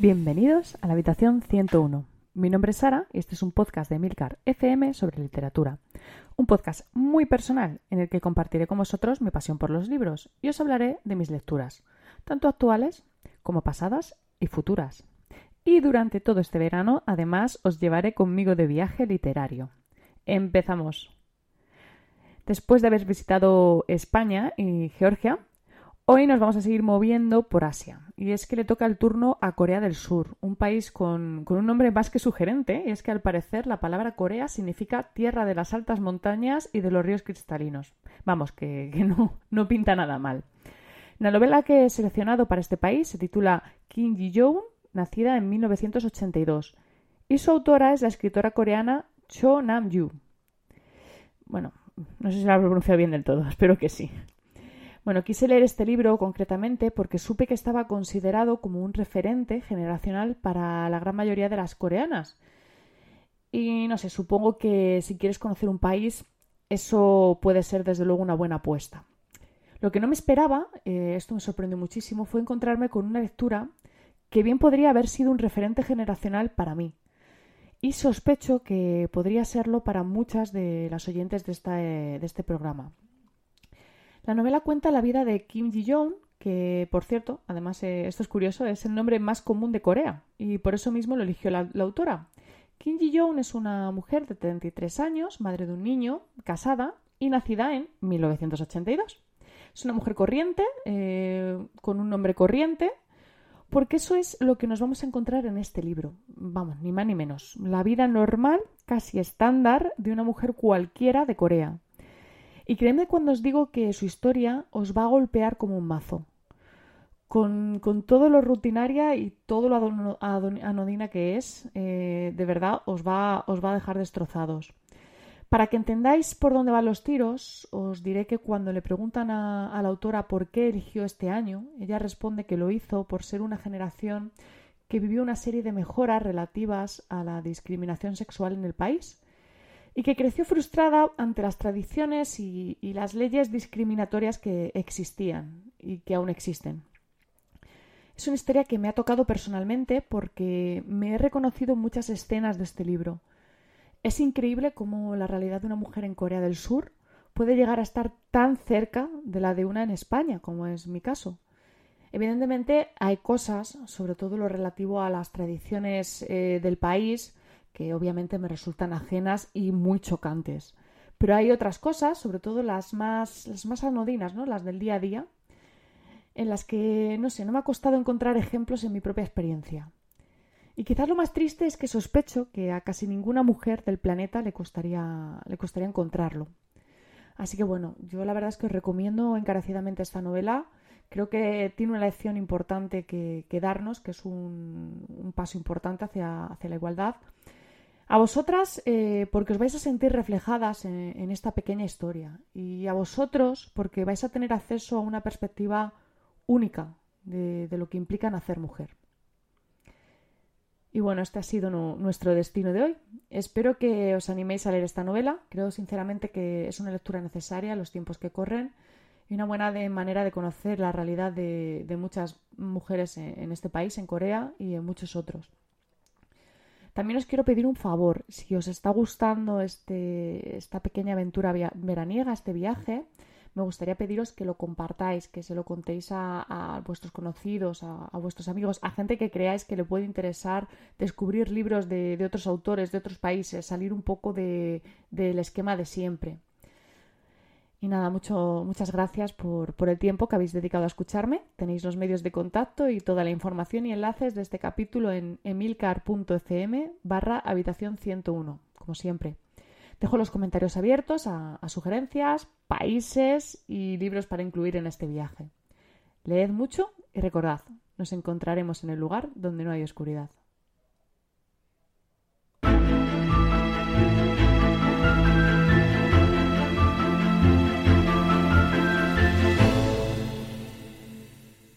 Bienvenidos a la habitación 101. Mi nombre es Sara y este es un podcast de Milcar FM sobre literatura. Un podcast muy personal en el que compartiré con vosotros mi pasión por los libros y os hablaré de mis lecturas, tanto actuales como pasadas y futuras. Y durante todo este verano, además, os llevaré conmigo de viaje literario. Empezamos. Después de haber visitado España y Georgia, Hoy nos vamos a seguir moviendo por Asia, y es que le toca el turno a Corea del Sur, un país con, un nombre más que sugerente, y es que al parecer la palabra Corea significa tierra de las altas montañas y de los ríos cristalinos. Vamos, que, no, no pinta nada mal. La novela que he seleccionado para este país se titula Kim Ji-yoon, nacida en 1982, y su autora es la escritora coreana Cho Nam-yu. Bueno, no sé si la he pronunciado bien del todo, espero que sí. Bueno, quise leer este libro concretamente porque supe que estaba considerado como un referente generacional para la gran mayoría de las coreanas. Y no sé, supongo que si quieres conocer un país, eso puede ser desde luego una buena apuesta. Lo que no me esperaba, eh, esto me sorprendió muchísimo, fue encontrarme con una lectura que bien podría haber sido un referente generacional para mí. Y sospecho que podría serlo para muchas de las oyentes de, de este programa. La novela cuenta la vida de Kim Ji-yoon, que, por cierto, además eh, esto es curioso, es el nombre más común de Corea y por eso mismo lo eligió la, autora. Kim Ji-yoon es una mujer de 33 años, madre de un niño, casada y nacida en 1982. Es una mujer corriente, eh, con un nombre corriente, porque eso es lo que nos vamos a encontrar en este libro. Vamos, ni más ni menos. La vida normal, casi estándar, de una mujer cualquiera de Corea. Y créeme cuando os digo que su historia os va a golpear como un mazo. Con, todo lo rutinaria y todo lo anodina que es, eh, de verdad os va, os va a dejar destrozados. Para que entendáis por dónde van los tiros, os diré que cuando le preguntan a, a la autora por qué eligió este año, ella responde que lo hizo por ser una generación que vivió una serie de mejoras relativas a la discriminación sexual en el país y que creció frustrada ante las tradiciones y, las leyes discriminatorias que existían y que aún existen. Es una historia que me ha tocado personalmente porque me he reconocido muchas escenas de este libro. Es increíble cómo la realidad de una mujer en Corea del Sur puede llegar a estar tan cerca de la de una en España, como es mi caso. Evidentemente hay cosas, sobre todo lo relativo a las tradiciones eh, del país, que obviamente me resultan ajenas y muy chocantes. Pero hay otras cosas, sobre todo las más, las más anodinas, ¿no? las del día a día, en las que, no sé, no me ha costado encontrar ejemplos en mi propia experiencia. Y quizás lo más triste es que sospecho que a casi ninguna mujer del planeta le costaría, le costaría encontrarlo. Así que bueno, yo la verdad es que os recomiendo encarecidamente esta novela. Creo que tiene una lección importante que, darnos, que es un, un paso importante hacia, hacia la igualdad. A vosotras, eh, porque os vais a sentir reflejadas en, esta pequeña historia. Y a vosotros, porque vais a tener acceso a una perspectiva única de, lo que implica nacer mujer. Y bueno, este ha sido nuestro destino de hoy. Espero que os animéis a leer esta novela. Creo sinceramente que es una lectura necesaria en los tiempos que corren y una buena manera de conocer la realidad de, muchas mujeres en este país, en Corea y en muchos otros. También os quiero pedir un favor, si os está gustando este, esta pequeña aventura veraniega, este viaje, me gustaría pediros que lo compartáis, que se lo contéis a, vuestros conocidos, a, vuestros amigos, a gente que creáis que le puede interesar descubrir libros de, otros autores, de otros países, salir un poco del esquema de siempre. Y nada, mucho, muchas gracias por, por, el tiempo que habéis dedicado a escucharme. Tenéis los medios de contacto y toda la información y enlaces de este capítulo en emilcar.fm barra habitación 101, como siempre. Dejo los comentarios abiertos a, a sugerencias, países y libros para incluir en este viaje. Leed mucho y recordad, nos encontraremos en el lugar donde no hay oscuridad.